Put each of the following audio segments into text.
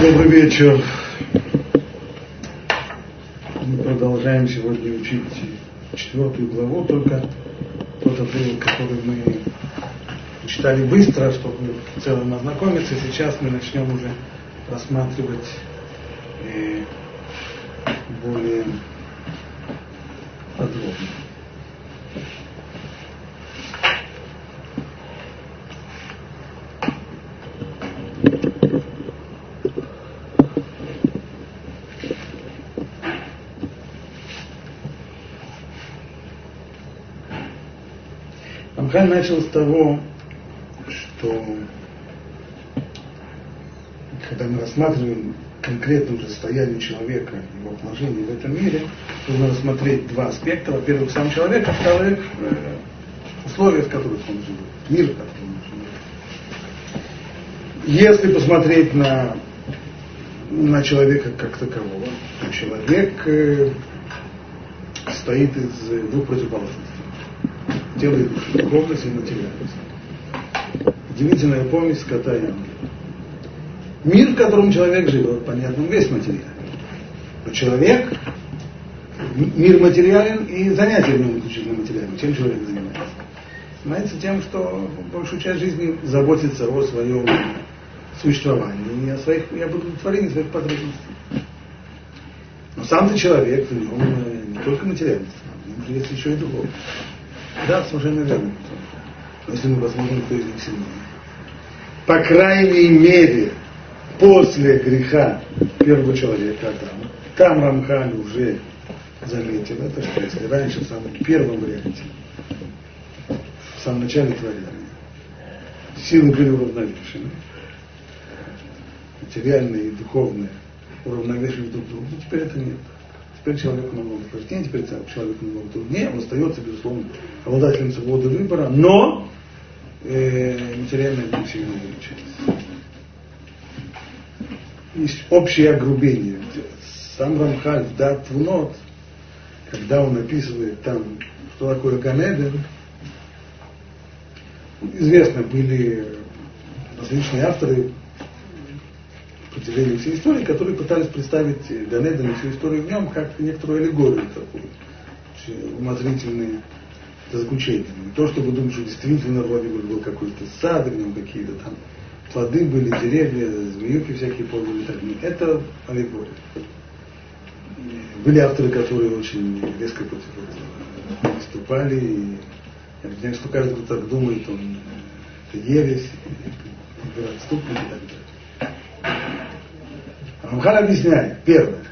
Добрый вечер. Мы продолжаем сегодня учить четвертую главу, только тот отрывок, который мы читали быстро, чтобы в целом ознакомиться. Сейчас мы начнем уже рассматривать э, более подробно. Рамхан начал с того, что когда мы рассматриваем конкретное уже человека, его положение в этом мире, нужно рассмотреть два аспекта. Во-первых, сам человек, а во-вторых, э, условия, в которых он живет, мир, в котором он живет. Если посмотреть на, на человека как такового, то человек э, состоит из двух противоположностей делает духовность и материальность. Удивительная помесь скота и ангела. Мир, в котором человек живет, понятно, весь материальный. Но человек, мир материален и занятия в нем исключительно материальны. Чем человек занимается? Занимается тем, что большую часть жизни заботится о своем существовании и о своих, и об удовлетворении своих потребностей. Но сам ты человек, в нем не только материальность, в нем же есть еще и духовность. Да, совершенно верно. Но если мы посмотрим, кто из них сильнее. По крайней мере, после греха первого человека Адама, там Рамхан уже заметил это, что если раньше в самом первом варианте, в самом начале творения, силы были уравновешены, материальные и духовные уравновешивали друг друга, теперь это нет. Теперь человеку намного сложнее, теперь человеку намного труднее, он остается, безусловно, обладателем свободы выбора, но э, материальная не сильно увеличивается. Есть общее огрубение. Сам Рамхаль в Дат Внот, когда он описывает там, что такое Ганеден, известно, были различные авторы, определению всей истории, которые пытались представить Ганеден и всю историю в нем как некоторую аллегорию такую, умозрительные заключения. Не то, чтобы думать, что действительно вроде бы был какой-то сад, в нем какие-то там плоды были, деревья, змеюки всякие ползали. Так, это аллегория. Были авторы, которые очень резко против этого выступали. И я знаю, что каждый, кто так думает, он это ересь, отступник и так далее. Рамхан объясняет, первое,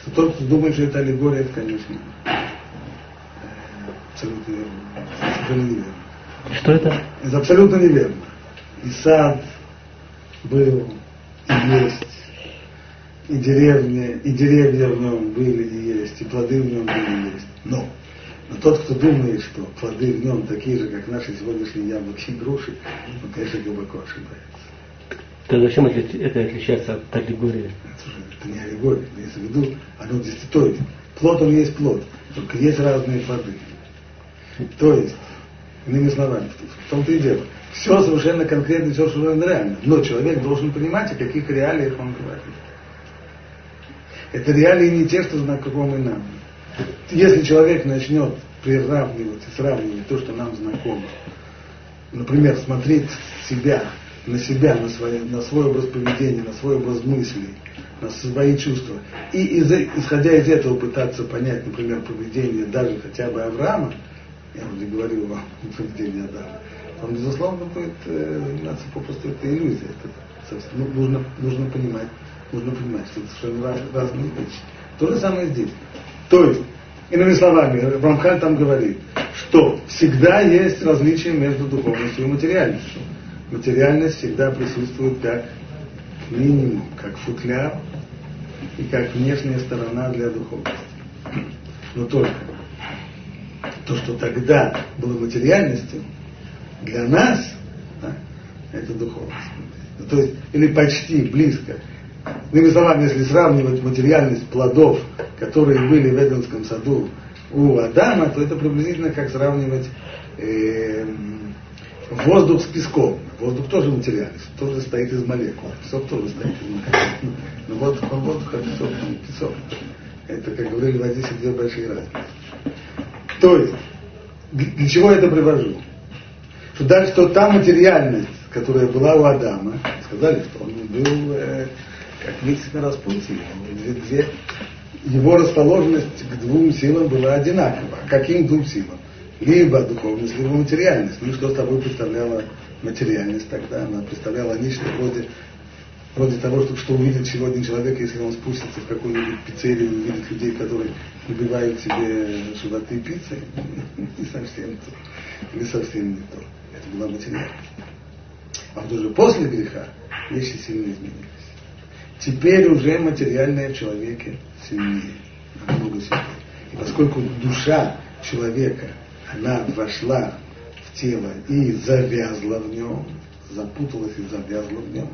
что тот, кто думает, что это аллегория, это, конечно, абсолютно неверно. Что это? Это абсолютно неверно. И сад был, и есть, и деревня, и деревья в нем были и есть, и плоды в нем были и есть. Но, но тот, кто думает, что плоды в нем такие же, как наши сегодняшние яблоки и груши, он, конечно, глубоко ошибается. Тогда чем это отличается от аллегории? Это не аллегория, имеется в виду, оно действительно, плод он есть плод, только есть разные плоды. То есть, иными словами, в том-то и дело, все совершенно конкретно, все совершенно реально, но человек должен понимать, о каких реалиях он говорит. Это реалии не те, что знакомы нам. Если человек начнет приравнивать и сравнивать то, что нам знакомо, например, смотреть себя на себя, на, свое, на свой образ поведения, на свой образ мыслей, на свои чувства. И из, исходя из этого пытаться понять, например, поведение даже хотя бы Авраама, я уже говорил вам о поведении Адама, он, безусловно, будет э, заниматься попросту этой иллюзией. Это, ну, нужно, нужно понимать, нужно понимать, что это совершенно раз, разные вещи. То же самое здесь. То есть, иными словами, Рамхан там говорит, что всегда есть различие между духовностью и материальностью материальность всегда присутствует как минимум, как футляр и как внешняя сторона для духовности. Но только то, что тогда было материальностью, для нас да, это духовность. То есть, или почти близко. Иными словами, если сравнивать материальность плодов, которые были в Эденском саду у Адама, то это приблизительно как сравнивать э, воздух с песком. Воздух тоже материальность, тоже стоит из молекул. Песок тоже стоит из молекул. Но воздух, он воздух, а песок, он песок. Это, как говорили, в воде две большие разницы. То есть, для чего я это привожу? Что даже что та материальность, которая была у Адама, сказали, что он был э, как месяц на распутье, где его расположенность к двум силам была одинакова. Каким двум силам? Либо духовность, либо материальность. Ну что с тобой представляла материальность тогда? Она представляла нечто вроде, вроде того, что, что увидит сегодня человек, если он спустится в какую-нибудь пиццерию и увидит людей, которые набивают себе животы пиццей. Не совсем то. Не совсем не то. Это была материальность. А вот уже после греха вещи сильно изменились. Теперь уже материальное в человеке сильнее, намного сильнее. И поскольку душа человека, она вошла в тело и завязла в нем, запуталась и завязла в нем,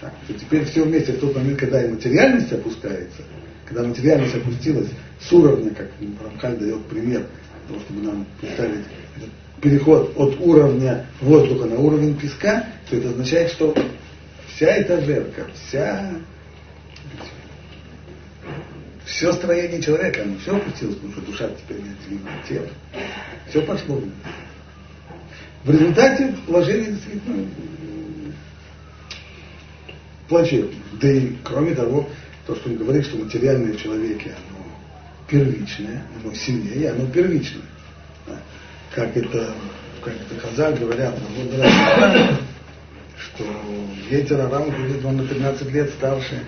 так, то теперь все вместе, в тот момент, когда и материальность опускается, когда материальность опустилась с уровня, как Рамхаль дает пример, того, чтобы нам представить переход от уровня воздуха на уровень песка, то это означает, что вся эта жерка, вся все строение человека, оно все опустилось, потому что душа теперь неотделима от тела. Все пошло. В результате положение действительно плачевное. Да и кроме того, то, что он говорит, что материальное в человеке, оно первичное, оно сильнее, оно первичное. Как это, как это Хазаль говорят, что ветер Арам будет он на 13 лет старше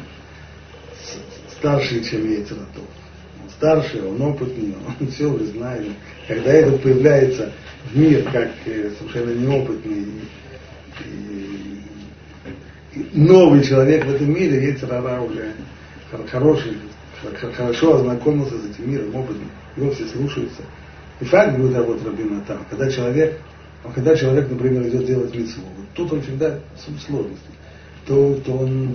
старше, чем Ецератов. Он старше, он опытнее, он все уже знает. Когда этот появляется в мир как э, совершенно неопытный и, и новый человек в этом мире, Ецерара уже хороший, хорошо ознакомился с этим миром, опытный, его все слушаются. И факт будет вот Рабина там, когда человек, когда человек, например, идет делать митцву, вот тут он всегда сложности, то, то он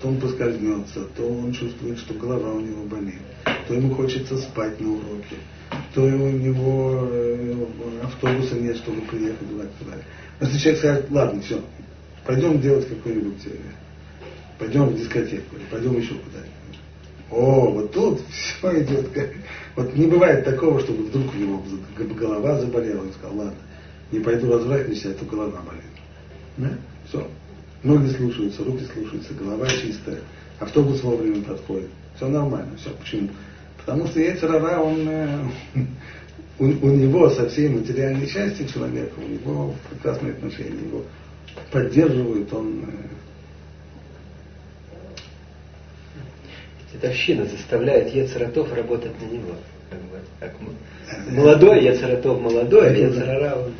то он поскользнется, то он чувствует, что голова у него болит, то ему хочется спать на уроке, то у него э, автобуса нет, чтобы приехать туда, туда. Если человек скажет, ладно, все, пойдем делать какой-нибудь, э, пойдем в дискотеку, или пойдем еще куда-нибудь. О, вот тут все идет. Как... Вот не бывает такого, чтобы вдруг у него голова заболела, он сказал, ладно, не пойду развратничать, а то голова болит. Да? Все. Ноги слушаются, руки слушаются, голова чистая, автобус вовремя подходит. Все нормально. Все. Почему? Потому что Ецерара, он, э, у, у него со всей материальной частью человека, у него прекрасные отношения, его поддерживают, он э, Дедовщина заставляет Ецератов работать на него. Как бы, как молодой Ецератов молодой, а Ецерара он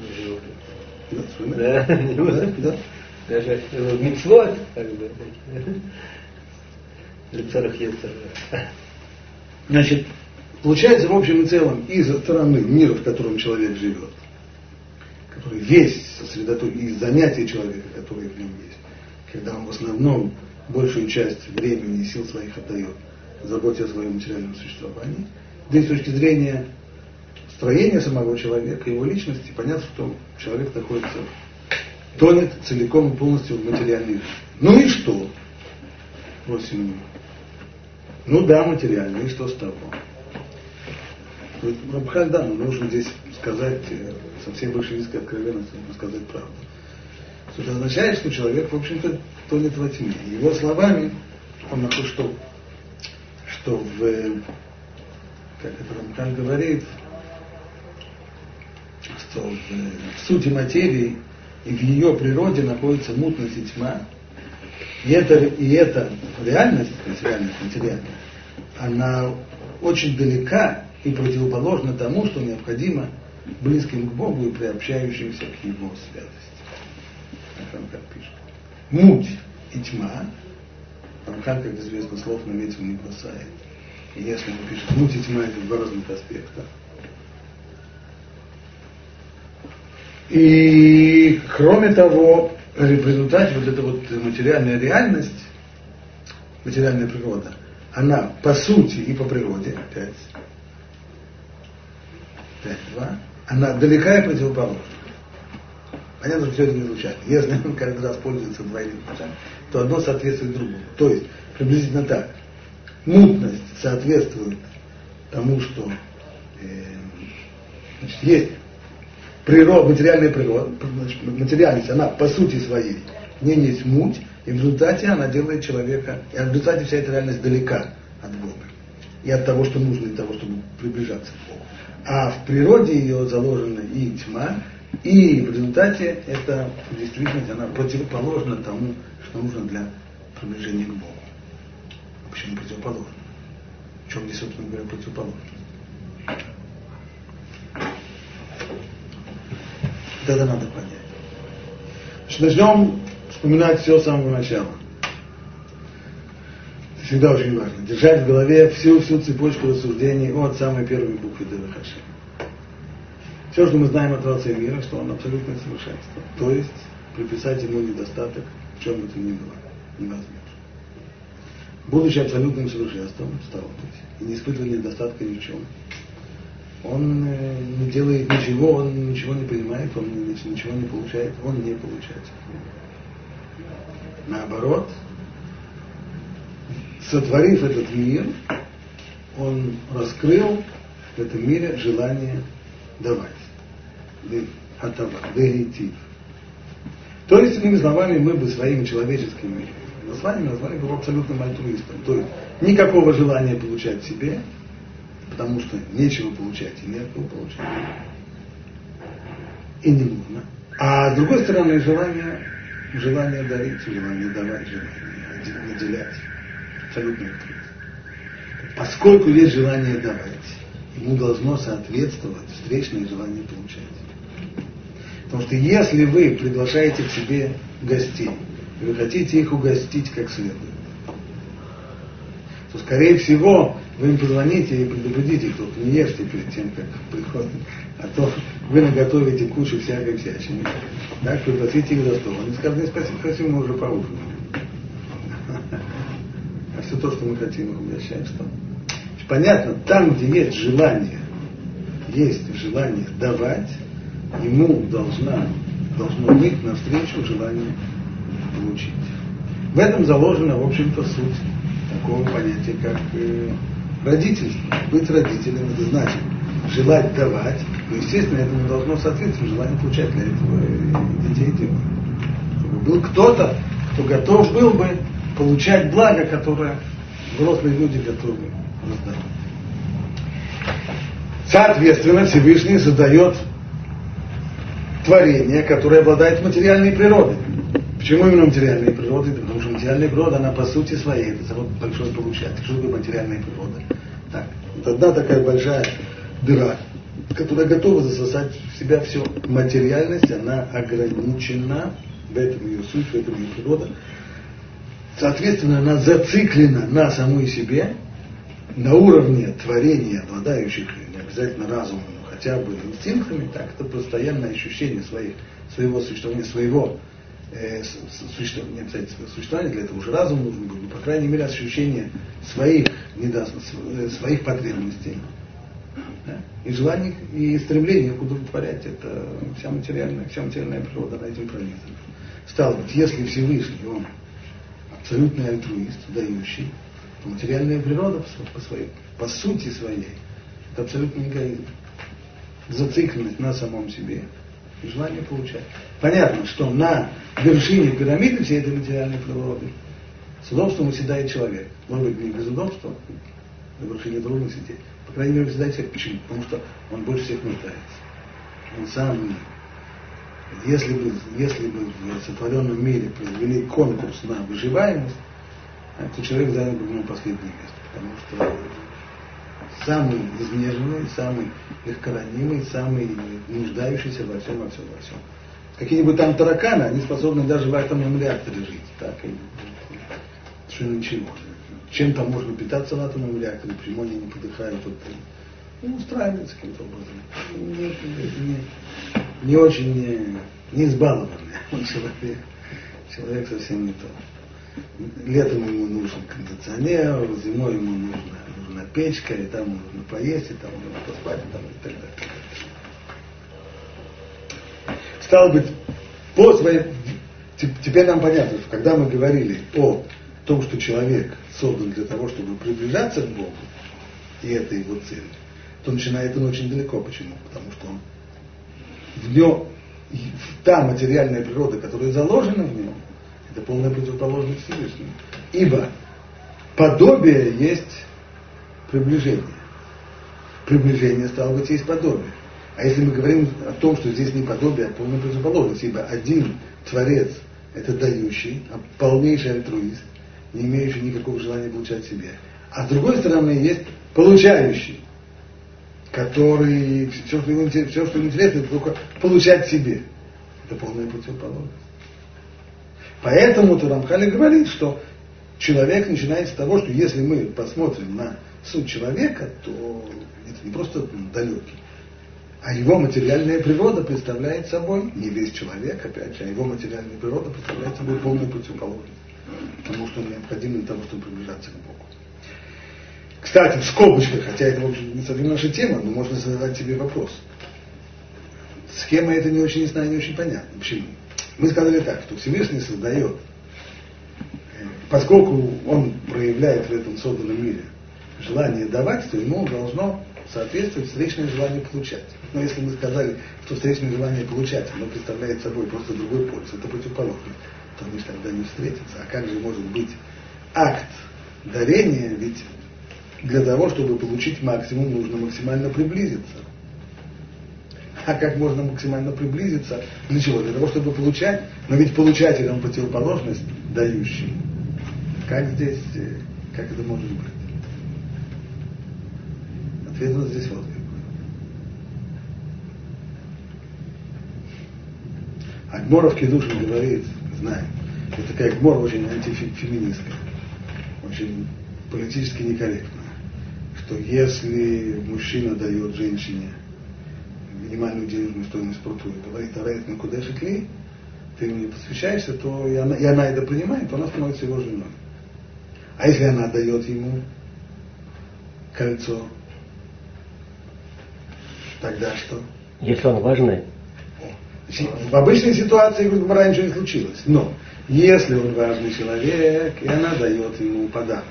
да, да, да даже мицвод, как бы, лицарах Значит, получается в общем и целом из-за стороны мира, в котором человек живет, который весь сосредоточен, из занятия человека, которые в нем есть, когда он в основном большую часть времени и сил своих отдает заботе о своем материальном существовании, да и с точки зрения строения самого человека, его личности, понятно, что человек находится тонет целиком и полностью в материальный мир. Ну и что? Семью. Ну да, материальный, и что с того? Рабхаль, да, но нужно здесь сказать, э, со всей большевистской откровенностью, сказать правду. Что это означает, что человек, в общем-то, тонет во тьме. Его словами, он находит, что, что в, как это Рамхан говорит, что в, в сути материи и в ее природе находится мутность и тьма, и это, и это реальность, то есть реальность материальная, она очень далека и противоположна тому, что необходимо близким к Богу и приобщающимся к Его святости. Как пишет. Муть и тьма, Рамхан, как известно, слов наметил не бросает. И если он пишет муть и тьма, это два разных аспекта. И кроме того, в вот эта вот материальная реальность, материальная природа, она по сути и по природе, опять, опять два, она далека и противоположна. Понятно, что все это не случайно. Если он каждый раз пользуется двойным значением, то одно соответствует другому. То есть, приблизительно так. Мутность соответствует тому, что э, значит, есть природа, материальная природа, материальность, она по сути своей не есть муть, и в результате она делает человека, и в результате вся эта реальность далека от Бога. И от того, что нужно для того, чтобы приближаться к Богу. А в природе ее заложена и тьма, и в результате это действительно она противоположна тому, что нужно для приближения к Богу. Почему противоположно? В чем здесь, собственно говоря, противоположность? Это надо понять. Значит, начнем вспоминать все с самого начала. Это всегда очень важно. Держать в голове всю, всю цепочку рассуждений от самой первой буквы до Хашем. Все, что мы знаем о Творце мира, что он абсолютное совершенство. То есть приписать ему недостаток, в чем бы то ни было, невозможно. Будучи абсолютным совершенством, стал быть, и не испытывая недостатка ни в чем, он э, не делает ничего, он ничего не понимает, он ничего не получает, он не получает. Наоборот, сотворив этот мир, он раскрыл в этом мире желание давать лейтив. То есть, иными словами, мы бы своими человеческими названиями назвали бы абсолютным альтруистом. То есть никакого желания получать себе, потому что нечего получать и нет получать. И не нужно. А с другой стороны, желание, желание дарить, желание давать, желание наделять. Абсолютно альтруист. Поскольку есть желание давать, ему должно соответствовать встречное желание получать. Потому что если вы приглашаете к себе гостей, и вы хотите их угостить как следует, то, скорее всего, вы им позвоните и предупредите, кто не ешьте перед тем, как приходит, а то вы наготовите кучу всякой всячины. Так, пригласите их за стол. Они скажут, спасибо, спасибо, мы уже поужинали. А все то, что мы хотим, их угощать, что? Понятно, там, где есть желание, есть желание давать, ему должна, должно быть навстречу желание получить. В этом заложена, в общем-то, суть такого понятия, как э, родительство. Быть родителем, это значит желать давать, но, естественно, этому должно соответствовать желание получать для этого детей делать. Чтобы был кто-то, кто готов был бы получать благо, которое взрослые люди готовы раздавать. Соответственно, Всевышний задает творение, которое обладает материальной природой. Почему именно материальной природой? Материальная природа, она по сути своей, это завод большой получатель. Что такое материальная природа? Так, вот одна такая большая дыра, которая готова засосать в себя все. Материальность, она ограничена, в этом ее суть, в этом ее природа. Соответственно, она зациклена на самой себе, на уровне творения, обладающих не обязательно разумом, хотя бы инстинктами, так это постоянное ощущение своих, своего существования, своего э, существования, не обязательно существования, для этого уже разум нужен был, но, по крайней мере, ощущение своих, недо, э, своих потребностей. Да? И желание, и стремление их удовлетворять, это вся материальная, вся материальная природа на этим пронизана. Стало быть, если Всевышний, он абсолютный альтруист, дающий, то материальная природа по, своей, по сути своей, это абсолютный эгоизм зацикленность на самом себе и желание получать. Понятно, что на вершине пирамиды всей этой материальной природы с удобством уседает человек. Может быть, не без удобства, на вершине трудно сидеть. По крайней мере, уседает человек. Почему? Потому что он больше всех нуждается. Он сам если бы, если бы в сотворенном мире произвели конкурс на выживаемость, то человек занял бы ему последнее место. Потому что самый изнеженный, самый легкоранимый, самый нуждающийся во всем, во всем, во всем. Какие-нибудь там тараканы, они способны даже в атомном реакторе жить. Так, что ничего. Чем там можно питаться в атомном реакторе, почему они не подыхают от ну, устраиваются каким-то образом. Не, не, не очень не, не избалованный человек. Человек совсем не то. Летом ему нужен кондиционер, зимой ему нужно нужна печка, и там нужно поесть, и там нужно поспать, и, там, и так далее. Стало быть, по своей... Теперь нам понятно, что когда мы говорили о том, что человек создан для того, чтобы приближаться к Богу, и это его цель, то начинает он очень далеко. Почему? Потому что он в нем, та материальная природа, которая заложена в нем, это полная противоположность Всевышнему. Ибо подобие есть приближение. Приближение, стало быть, есть подобие. А если мы говорим о том, что здесь не подобие, а полная противоположность, ибо один Творец – это дающий, а полнейший альтруист, не имеющий никакого желания получать себе. А с другой стороны есть получающий, который все, что ему, все, что ему интересно, это только получать себе. Это полная противоположность. Поэтому Турамхали говорит, что человек начинает с того, что если мы посмотрим на суть человека, то это не просто далекий, а его материальная природа представляет собой, не весь человек, опять же, а его материальная природа представляет собой полную противоположность тому, что необходимо для того, чтобы приближаться к Богу. Кстати, в скобочках, хотя это, в общем, не совсем наша тема, но можно задать себе вопрос. Схема это не очень ясна и не очень понятна. Почему? Мы сказали так, что Всевышний создает, э, поскольку он проявляет в этом созданном мире желание давать, то ему должно соответствует встречное желание получать. Но если мы сказали, что встречное желание получать, оно представляет собой просто другой полюс, это противоположно, то они же тогда не встретятся. А как же может быть акт дарения, ведь для того, чтобы получить максимум, нужно максимально приблизиться. А как можно максимально приблизиться? Для чего? Для того, чтобы получать. Но ведь получатель, он противоположность дающий. Как здесь, э, как это может быть? Ответ вот здесь вот. Агмора в Кедушин говорит, знаем, это такая Агмора очень антифеминистская, очень политически некорректная, что если мужчина дает женщине минимальную денежную стоимость пруду и говорит, арает на куда ли, ты мне посвящаешься, то и она, и она это принимает, то она становится его женой. А если она дает ему кольцо, Тогда что? Если он важный. В обычной ситуации, ничего не случилось. Но если он важный человек, и она дает ему подарок,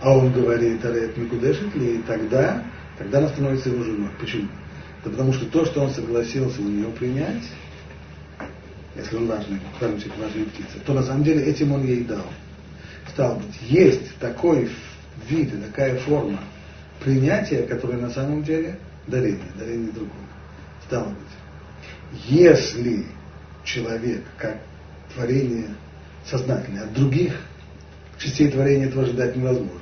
а он говорит, Арет Микудешит ли, тогда, тогда она становится его женой. Почему? Да потому что то, что он согласился у нее принять, если он важный, человек, важная птица, то на самом деле этим он ей дал. Стал быть, есть такой вид и такая форма принятия, которая на самом деле дарение, дарение другому. Стало быть, если человек, как творение сознательное, от других частей творения этого ожидать невозможно.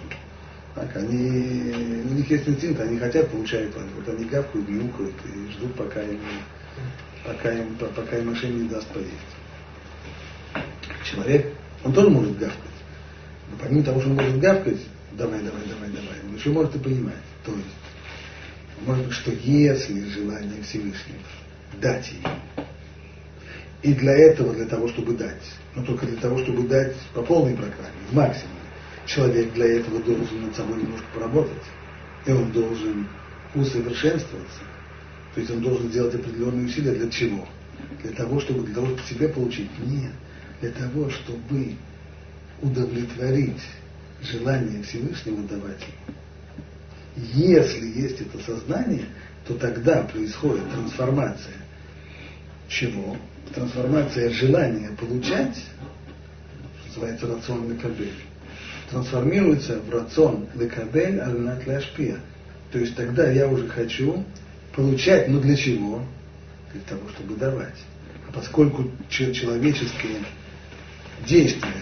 Так, они, у них есть инстинкт, они хотят, получают, вот они гавкают, мяукают и ждут, пока им, пока им, пока им машина не даст поесть. Человек, он тоже может гавкать. Но помимо того, что он может гавкать, давай, давай, давай, давай, он еще может и понимать. То есть, может быть, что если желание Всевышнего дать ей, и для этого, для того, чтобы дать, но только для того, чтобы дать по полной программе, в максимуме, человек для этого должен над собой немножко поработать, и он должен усовершенствоваться, то есть он должен сделать определенные усилия для чего? Для того, чтобы для того, чтобы себе получить? Нет. Для того, чтобы удовлетворить желание Всевышнего давать. Если есть это сознание, то тогда происходит трансформация чего? Трансформация желания получать, называется рацион лекабель, трансформируется в рацион лекабель альнат ляшпия. То есть тогда я уже хочу получать, но для чего? Для того, чтобы давать. А поскольку человеческие действия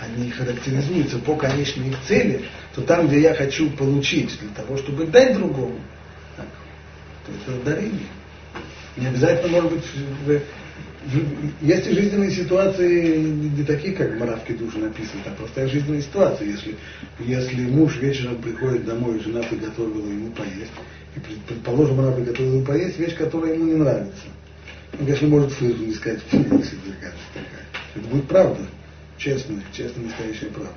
они характеризуются по конечной их цели, то там, где я хочу получить для того, чтобы дать другому, так, то это дарение. Не обязательно, может быть, есть жизненные ситуации не такие, как в Маравке душе написано, а просто жизненные ситуации. Если, если муж вечером приходит домой, жена приготовила ему поесть, и, предположим, она приготовила ему поесть вещь, которая ему не нравится. Он, конечно, может слышать не сказать, что такая. Это будет правда честная, честная настоящая правда.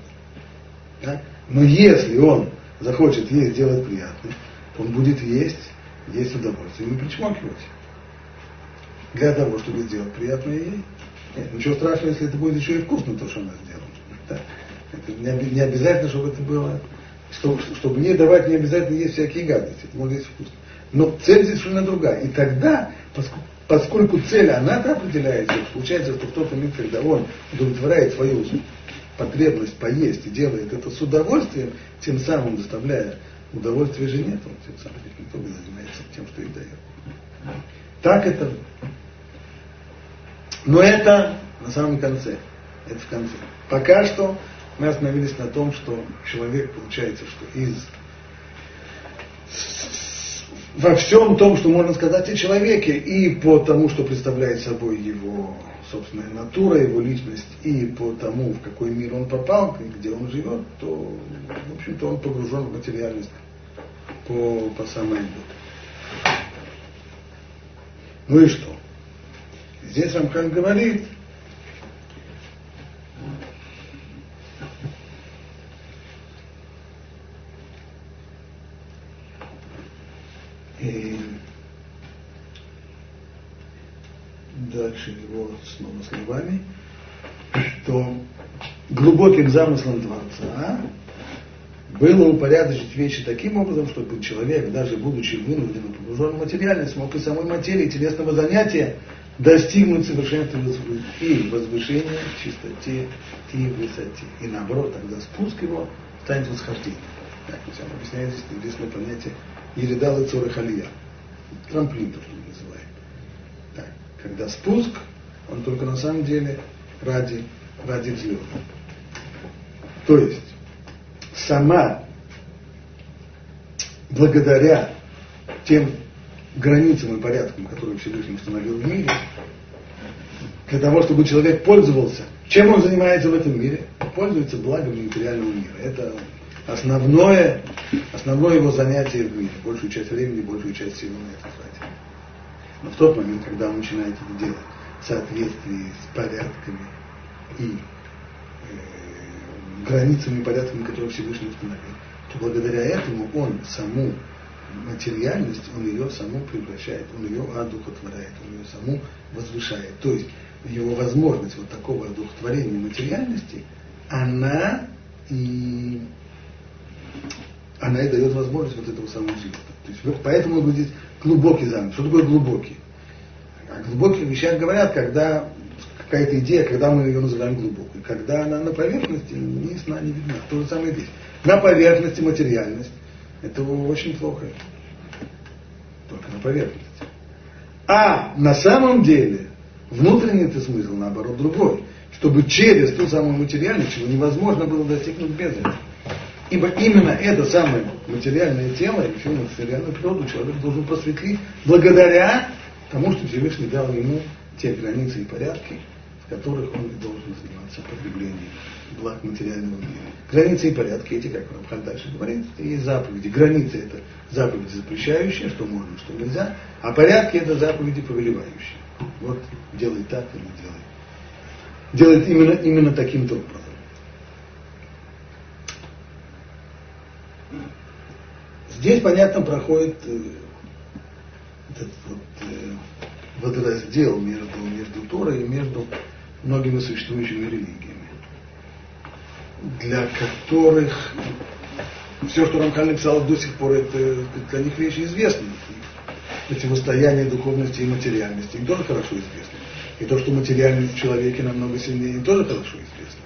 Так? Но если он захочет есть, делать приятно, то он будет есть, есть удовольствие, не причмокивать. Для того, чтобы сделать приятное ей. Нет, ничего страшного, если это будет еще и вкусно, то, что она сделала. Да. Это не, обязательно, чтобы это было, чтобы, чтобы не давать, не обязательно есть всякие гадости, это может есть вкусно. Но цель здесь совершенно другая. И тогда, поскольку, поскольку цель, она-то определяется, получается, что момент, когда он удовлетворяет свою потребность поесть и делает это с удовольствием, тем самым доставляя удовольствие жене, то тем самым не занимается тем, что и дает. Так это. Но это на самом конце. Это в конце. Пока что мы остановились на том, что человек, получается, что из во всем том, что можно сказать о человеке, и по тому, что представляет собой его собственная натура, его личность, и по тому, в какой мир он попал, где он живет, то, в общем-то, он погружен в материальность по, по самой. Ну и что? Здесь Рамхан говорит, и дальше его снова словами, что глубоким замыслом Творца было упорядочить вещи таким образом, чтобы человек, даже будучи вынужден погружен в материальность, мог и самой материи телесного занятия достигнуть совершенства и возвышения чистоте и высоте. И наоборот, тогда спуск его станет восхождением. Так, он объясняет здесь известное понятие Еридал и Цорахалия. Трамплин, то, что мы называем. Так, когда спуск, он только на самом деле ради, ради взлета. То есть, сама, благодаря тем границам и порядкам, которые Всевышний установил в мире, для того, чтобы человек пользовался, чем он занимается в этом мире, пользуется благами материального мира. Это основное, основное его занятие в мире. Большую часть времени, большую часть сил на это тратит. Но в тот момент, когда он начинает это делать соответствии с порядками и э, границами и порядками, которые Всевышний установил, то благодаря этому он саму материальность, он ее саму превращает, он ее одухотворяет, он ее саму возвышает. То есть его возможность вот такого одухотворения материальности, она и она и дает возможность вот этого самого живота. То есть, поэтому он здесь глубокий замысел. Что такое глубокий? О глубоких вещах говорят, когда какая-то идея, когда мы ее называем глубокой. Когда она на поверхности, ни сна, не видна. То же самое здесь. На поверхности материальность. Это очень плохо. Только на поверхности. А на самом деле внутренний это смысл, наоборот, другой. Чтобы через ту самую материальность, чего невозможно было достигнуть без этого. Ибо именно это самое материальное тело и всю материальную природу человек должен просветлить благодаря тому, что Всевышний дал ему те границы и порядки, в которых он должен заниматься потреблением благ материального мира. Границы и порядки эти, как Рамхан дальше говорит, и заповеди. Границы это заповеди запрещающие, что можно, что нельзя, а порядки это заповеди повелевающие. Вот делай так или делай. Делает именно, именно таким-то образом. Здесь, понятно, проходит э, этот вот, э, водораздел между, между Торой и между многими существующими религиями, для которых все, что Рамхан написал до сих пор, это для них вещи известны. Противостояние духовности и материальности им тоже хорошо известно. И то, что материальность в человеке намного сильнее, им тоже хорошо известно.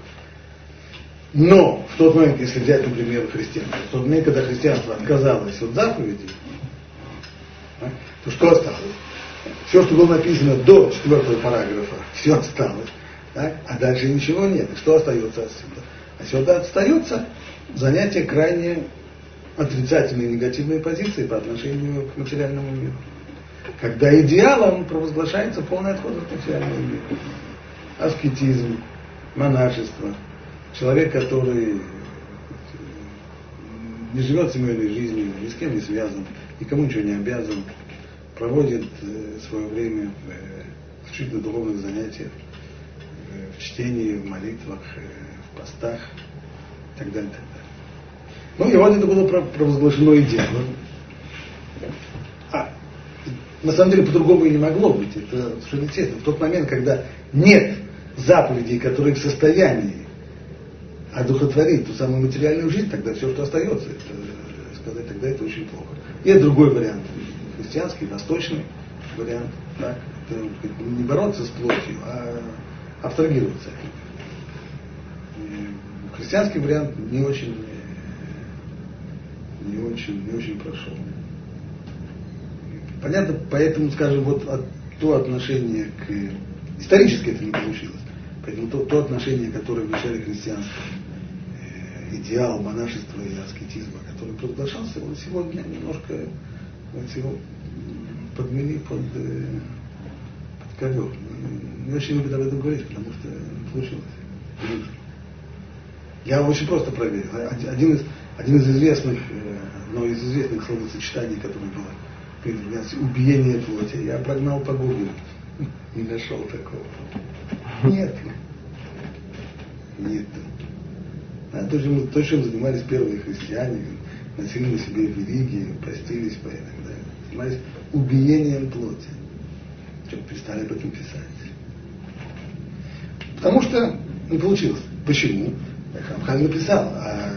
Но в тот момент, если взять, например, христианство, в тот момент, когда христианство отказалось от заповедей, а, то что осталось? Все, что было написано до четвертого параграфа, все осталось. Так? А дальше ничего нет. И что остается отсюда? А сюда остается занятие крайне отрицательной негативной позиции по отношению к материальному миру. Когда идеалом провозглашается полный отход от материального мира. Аскетизм, монашество, человек, который не живет семейной жизнью, ни с кем не связан, никому ничего не обязан, проводит э, свое время в э, исключительно духовных занятиях, э, в чтении, в молитвах, в постах и так далее. Так далее. Ну и вот это было провозглашено идеалом. А, на самом деле по-другому и не могло быть. Это совершенно естественно. В тот момент, когда нет заповедей, которые в состоянии одухотворить ту самую материальную жизнь, тогда все, что остается, это, сказать, тогда это очень плохо. И другой вариант, христианский, восточный вариант, да, это не бороться с плотью, а абстрагироваться. Христианский вариант не очень, не очень, не очень прошел. Понятно, поэтому, скажем, вот от, то отношение к... Исторически это не получилось. Поэтому то, то отношение, которое в начале христианства, э, идеал монашества и аскетизма, который провозглашался, он сегодня немножко вот его подмели под, э, под ковер. Не очень любят об этом говорить, потому что получилось. Я очень просто проверил. Один из, один из известных, э, одно из известных словосочетаний, которое было убиение плоти, я прогнал по гуглу. Не нашел такого. Нет. Нет. А то, чем, то, чем занимались первые христиане, носили на себе религии, постились по и так далее. Занимались убиением плоти. Что перестали об этом писать. Потому что не получилось. Почему? Хамхан написал, а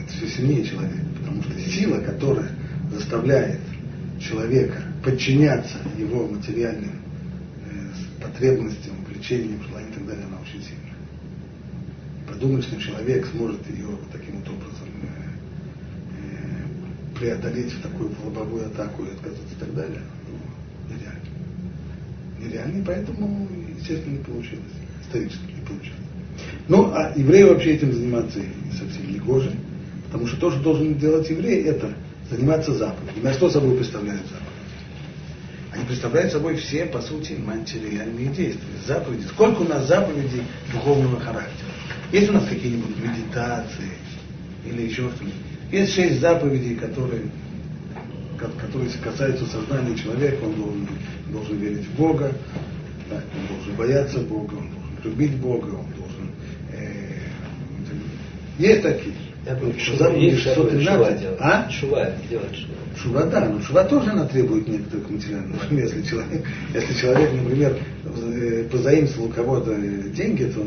это все сильнее человека. Потому что сила, которая заставляет человека подчиняться его материальным э, потребностям, влечениям, желаниям и так далее, она очень сильная. Подумать, что человек сможет ее таким вот образом преодолеть такую лобовую атаку и отказаться и так далее, ну, нереально. Нереально, и поэтому, естественно, не получилось. Исторически не получилось. Ну, а евреи вообще этим заниматься совсем не гоже, потому что то, что должен делать еврей, это заниматься заповедями. А что собой представляют заповеди? Они представляют собой все, по сути, материальные действия. Заповеди. Сколько у нас заповедей духовного характера? Есть у нас какие-нибудь медитации или еще что-нибудь? Есть шесть заповедей, которые, которые касаются сознания человека. Он должен, должен верить в Бога, да, он должен бояться Бога, он должен любить Бога, он должен... Э, есть такие. Я есть шува, шува делать. А? Шува делать шува. Шува, да, но шува тоже она требует некоторых материальных. Если человек, если человек, например, э, позаимствовал у кого-то деньги, то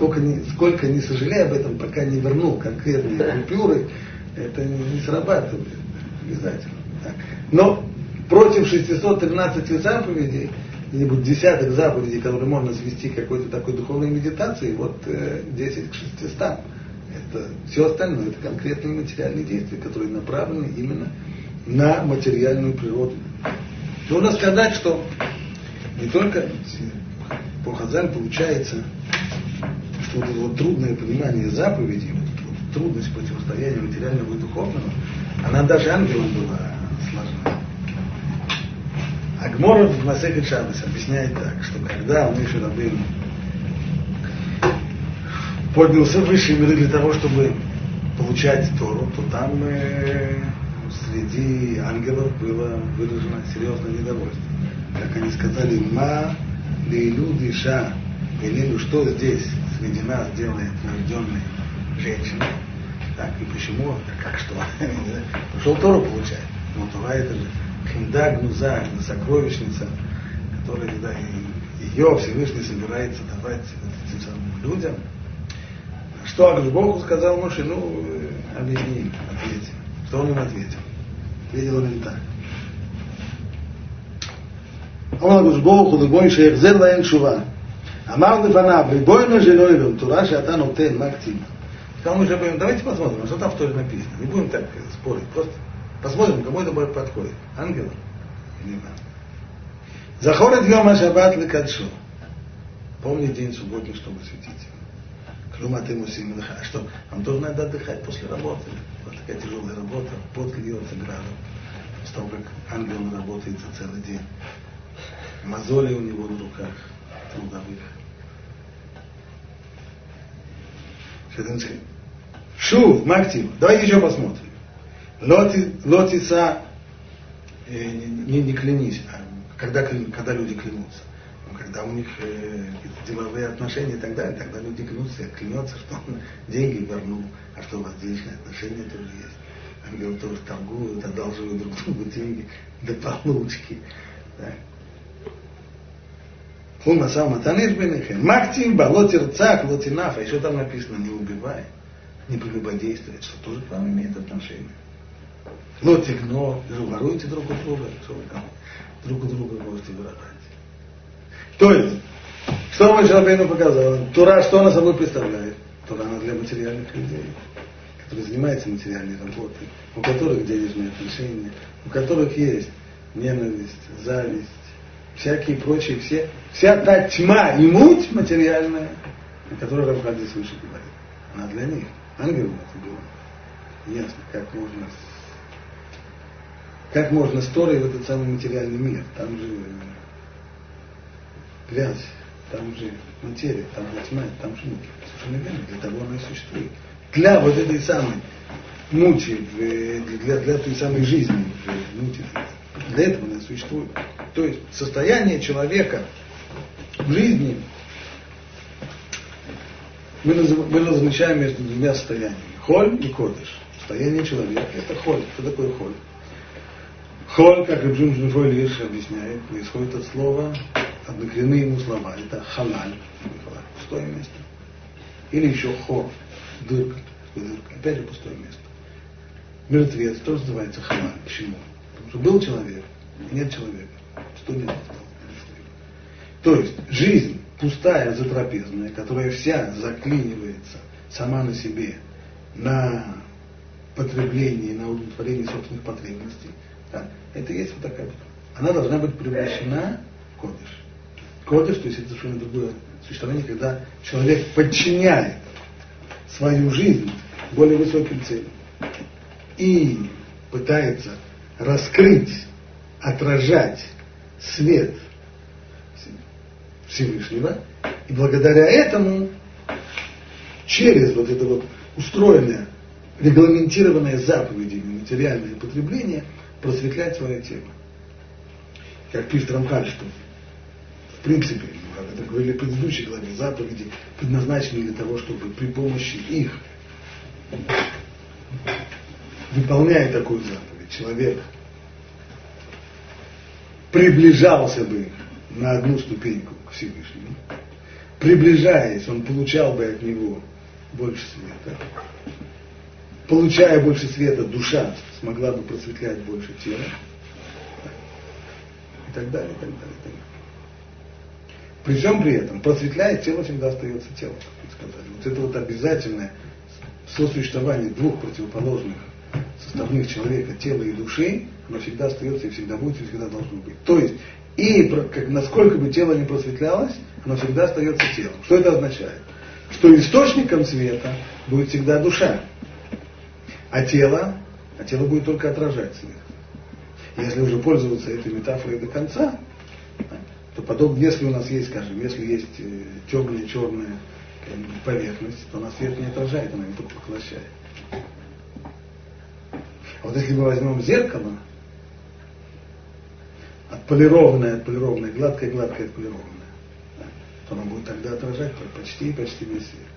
сколько не, сколько не сожалея об этом, пока не вернул конкретные купюры, это не, не срабатывает обязательно. Так. Но против 613 заповедей, где-нибудь десяток заповедей, которые можно свести к какой-то такой духовной медитации, вот э, 10 к 600 это все остальное, это конкретные материальные действия, которые направлены именно на материальную природу. Нужно сказать, что не только по Хазаль получается, что вот это вот трудное понимание заповедей, вот, вот трудность противостояния материального и духовного, она даже ангелам была сложна. Агморов в Масехе Шабас объясняет так, что когда он еще Рабейну поднялся в высшие миры для того, чтобы получать Тору, то там э, среди ангелов было выражено серьезное недовольство. Как они сказали, ма лейлу диша, или что здесь среди нас делает рожденная женщина. Так, и почему, как что? Пошел Тору получать. Но Тора это же хинда гнуза, сокровищница, которая, да, и ее Всевышний собирается давать этим самым людям, что Акш Богу сказал Моше, ну, объясни им, ответь. Что он им ответил? Ответил он им так. אמר הקדוש ברוך הוא לגוי שהחזר להם תשובה. אמר לפניו, ריבונו של אוהבים, תורה שאתה нотен, מה קצינה? Сказал мы же давайте посмотрим, что там в Торе написано. Не будем так спорить, просто посмотрим, кому это подходит. Ангелам или нам. Захорет йом ашабат лекадшо. Помни день субботний, чтобы светить. Клюма ты мусим А что? Он тоже надо отдыхать после работы. Вот такая тяжелая работа, пот льется градом. С того, как ангел работает за целый день. Мозоли у него на руках трудовых. Шу, Мактим, давайте еще посмотрим. Лоти, лотица, э, не, не клянись, а когда, когда люди клянутся когда у них э, деловые отношения и так далее, тогда люди клянутся, клянется, что он деньги вернул, а что у вас денежные отношения тоже есть. Ангелы тоже торгуют, одалживают друг другу деньги до получки. Да. Хума Салматанеш Бенехем. Мактим, Балотир Цак, Лотинаф. А еще там написано, не убивай, не прелюбодействуй, что тоже к вам имеет отношение. Лотик, но воруйте друг у друга, что вы там друг у друга можете воровать. То есть, что Моше Рабейну показал? Тура что она собой представляет? Тура она для материальных людей, которые занимаются материальной работой, у которых денежные отношения, у которых есть ненависть, зависть, всякие прочие, все, вся та тьма и муть материальная, о которой Равхадис выше говорит. Она для них. Ангелам это было ясно, как можно как можно сторой в этот самый материальный мир. Там же грязь, там же материя, там же тьма, там же муки. Совершенно верно, для того она и существует. Для вот этой самой мути, для, для той самой жизни, мути, для этого она существует. То есть состояние человека в жизни мы, мы различаем между двумя состояниями. Холь и кодыш. Состояние человека – это холь. Что такое холь? Холь, как Рабжун Жнифой Лирш объясняет, происходит от слова, однокоренные ему слова. Это халаль, пустое место. Или еще хор, дырка, дырка. Опять же пустое место. Мертвец тоже называется халаль. Почему? Потому что был человек, и нет человека. Что нет То есть жизнь пустая, затрапезная, которая вся заклинивается сама на себе, на потребление, на удовлетворение собственных потребностей, да, это есть вот такая. Она должна быть превращена в кодыш. Кодыш, то есть это совершенно другое существование, когда человек подчиняет свою жизнь более высоким целям и пытается раскрыть, отражать свет Всевышнего, и благодаря этому через вот это вот устроенное, регламентированное заповедями материальное потребление – просветлять свое тело. Как пишет Рамхаль, что в принципе, как это говорили в предыдущей главе, заповеди предназначены для того, чтобы при помощи их, выполняя такую заповедь, человек приближался бы на одну ступеньку к Всевышнему. Приближаясь, он получал бы от него больше света. Получая больше света, душа смогла бы просветлять больше тела. И так далее, и так далее, и так далее. При всем при этом, просветляет тело всегда остается телом, как мы сказали. Вот это вот обязательное сосуществование двух противоположных составных человека, тела и души, оно всегда остается и всегда будет, и всегда должно быть. То есть, и как, насколько бы тело не просветлялось, оно всегда остается телом. Что это означает? Что источником света будет всегда душа, а тело а тело будет только отражать свет. Если уже пользоваться этой метафорой до конца, то подобно, если у нас есть, скажем, если есть э, темная, черная поверхность, то она свет не отражает, она его только поглощает. А вот если мы возьмем зеркало, отполированное, отполированное, гладкое, гладкое, отполированное, то оно будет тогда отражать почти, почти весь свет.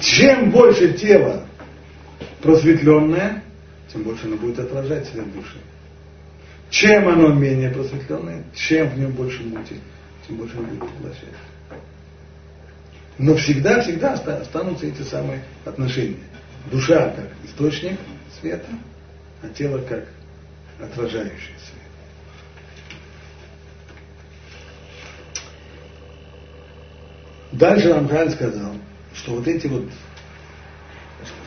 Чем больше тело просветленное, тем больше оно будет отражать свет души. Чем оно менее просветленное, чем в нем больше мути, тем больше оно будет поглощать. Но всегда, всегда останутся эти самые отношения. Душа как источник света, а тело как отражающий свет. Дальше Рамхан сказал, что вот эти вот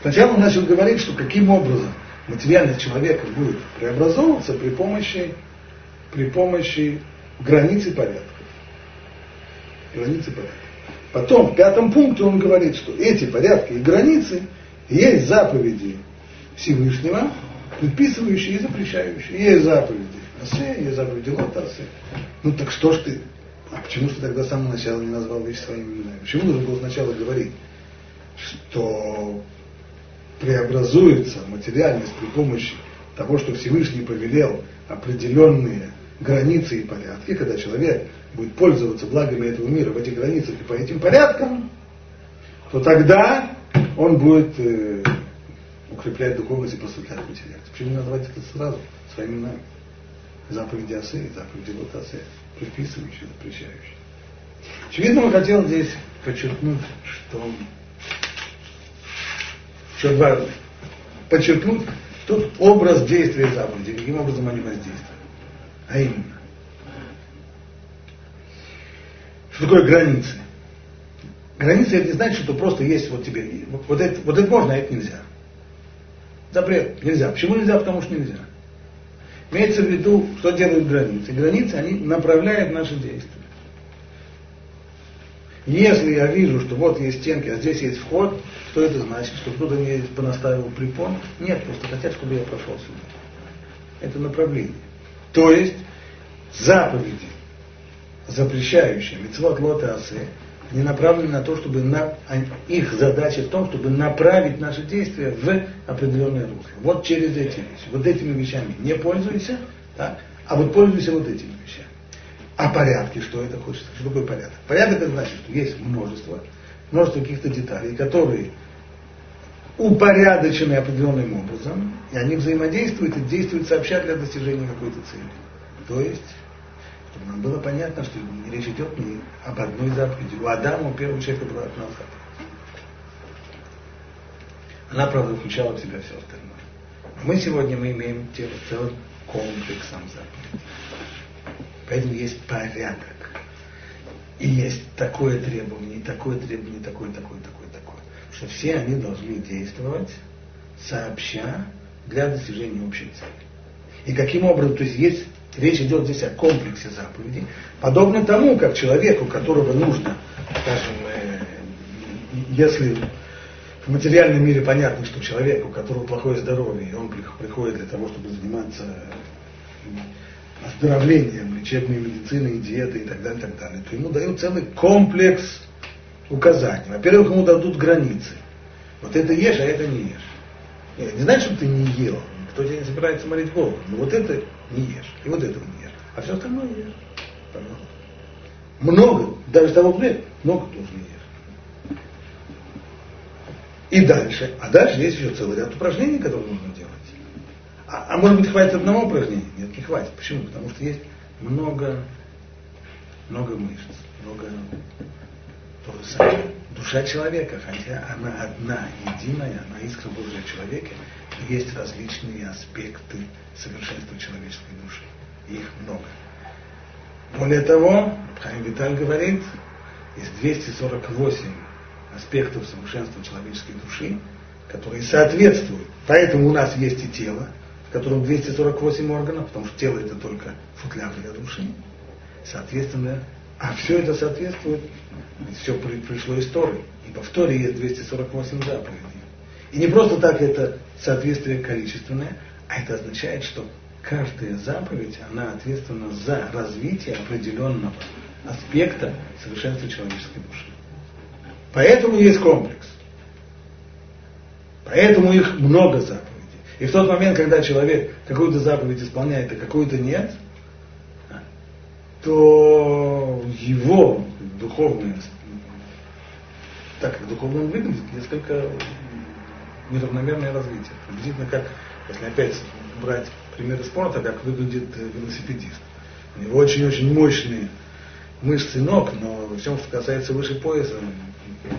Сначала он начал говорить, что каким образом материальность человека будет преобразовываться при помощи, при помощи границы порядков. Границы порядков. Потом в пятом пункте он говорит, что эти порядки и границы есть заповеди Всевышнего, предписывающие и запрещающие. Есть заповеди Асе, есть заповеди Лотасе. Ну так что ж ты, а почему ты тогда с самого начала не назвал вещи своими именами? Почему нужно было сначала говорить, что преобразуется материальность при помощи того, что Всевышний повелел определенные границы и порядки, когда человек будет пользоваться благами этого мира в этих границах и по этим порядкам, то тогда он будет э, укреплять духовность и просветлять материальность. Почему не назвать это сразу своими именами? заповеди Асе и заповеди Лотасе, предписывающие, запрещающие. Очевидно, он хотел здесь подчеркнуть, что что важно, подчеркнуть тут образ действия заповеди, каким образом они воздействуют. А именно, что такое границы? Границы это не значит, что просто есть вот тебе, вот это, вот это можно, а это нельзя. Запрет нельзя. Почему нельзя? Потому что нельзя. Имеется в виду, что делают границы. Границы, они направляют наши действия. Если я вижу, что вот есть стенки, а здесь есть вход, что это значит? Что кто-то мне понаставил препон? Нет, просто хотят, чтобы я прошел сюда. Это направление. То есть заповеди, запрещающие мецвод лота асе, они направлены на то, чтобы на, их задача в том, чтобы направить наши действия в определенное русло. Вот через эти вещи. Вот этими вещами не пользуйся, так, а вот пользуйся вот этими вещами. А порядки, что это хочется? Что такое порядок? Порядок это значит, что есть множество, множество каких-то деталей, которые упорядочены определенным образом, и они взаимодействуют и действуют сообща для достижения какой-то цели. То есть, нам было понятно, что речь идет не об одной заповеди. У Адама, у первого человека была одна заповедь. Она, правда, включала в себя все остальное. Но мы сегодня мы имеем целый комплексом заповедей. Поэтому есть порядок. И есть такое требование, и такое требование, и такое, такое, такое, такое. Что все они должны действовать сообща для достижения общей цели. И каким образом, то есть есть Речь идет здесь о комплексе заповедей, подобно тому, как человеку, которого нужно, скажем, э, если в материальном мире понятно, что человеку, у которого плохое здоровье, и он приходит для того, чтобы заниматься оздоровлением, лечебной медициной, диетой и так далее, и так далее, то ему дают целый комплекс указаний. Во-первых, ему дадут границы. Вот это ешь, а это не ешь. Нет, не значит, что ты не ел. Кто тебе не собирается морить голову. Но вот это не ешь. И вот этого не ешь. А все остальное ешь. Пожалуйста. Много, даже того хлеба, много тоже не ешь. И дальше. А дальше есть еще целый ряд упражнений, которые нужно делать. А, а может быть хватит одного упражнения? Нет, не хватит. Почему? Потому что есть много, много мышц, много то же самое. Душа человека, хотя она одна, единая, она искра Божия в человеке, есть различные аспекты совершенства человеческой души. Их много. Более того, Хайм Виталь говорит, есть 248 аспектов совершенства человеческой души, которые соответствуют. Поэтому у нас есть и тело, в котором 248 органов, потому что тело это только футляр для души. Соответственно, а все это соответствует, все пришло из Торы. Ибо в Торе есть 248 заповедей. И не просто так это соответствие количественное, а это означает, что каждая заповедь, она ответственна за развитие определенного аспекта совершенства человеческой души. Поэтому есть комплекс. Поэтому их много заповедей. И в тот момент, когда человек какую-то заповедь исполняет, а какую-то нет, то его духовное, так как духовно выглядит, несколько неравномерное развитие. Приблизительно как, если опять брать примеры спорта, как выглядит э, велосипедист. У него очень-очень мощные мышцы ног, но во всем, что касается выше пояса,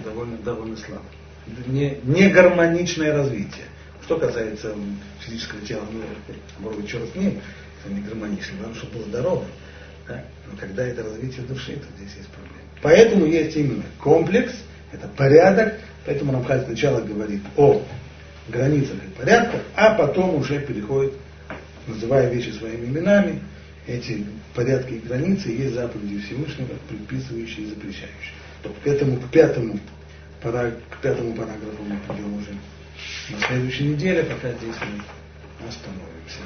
довольно, довольно слабо. Не, не гармоничное развитие. Что касается физического тела, ну, может быть, черт с ним, это не гармонично, главное, чтобы был здоровым. Да? Но когда это развитие души, то здесь есть проблема. Поэтому есть именно комплекс, это порядок, поэтому Рамхаль сначала говорит о границах и порядках, а потом уже переходит, называя вещи своими именами, эти порядки и границы есть заповеди Всевышнего, предписывающие и запрещающие. То к этому, к пятому, к пятому параграфу мы придем уже на следующей неделе, пока здесь мы остановимся.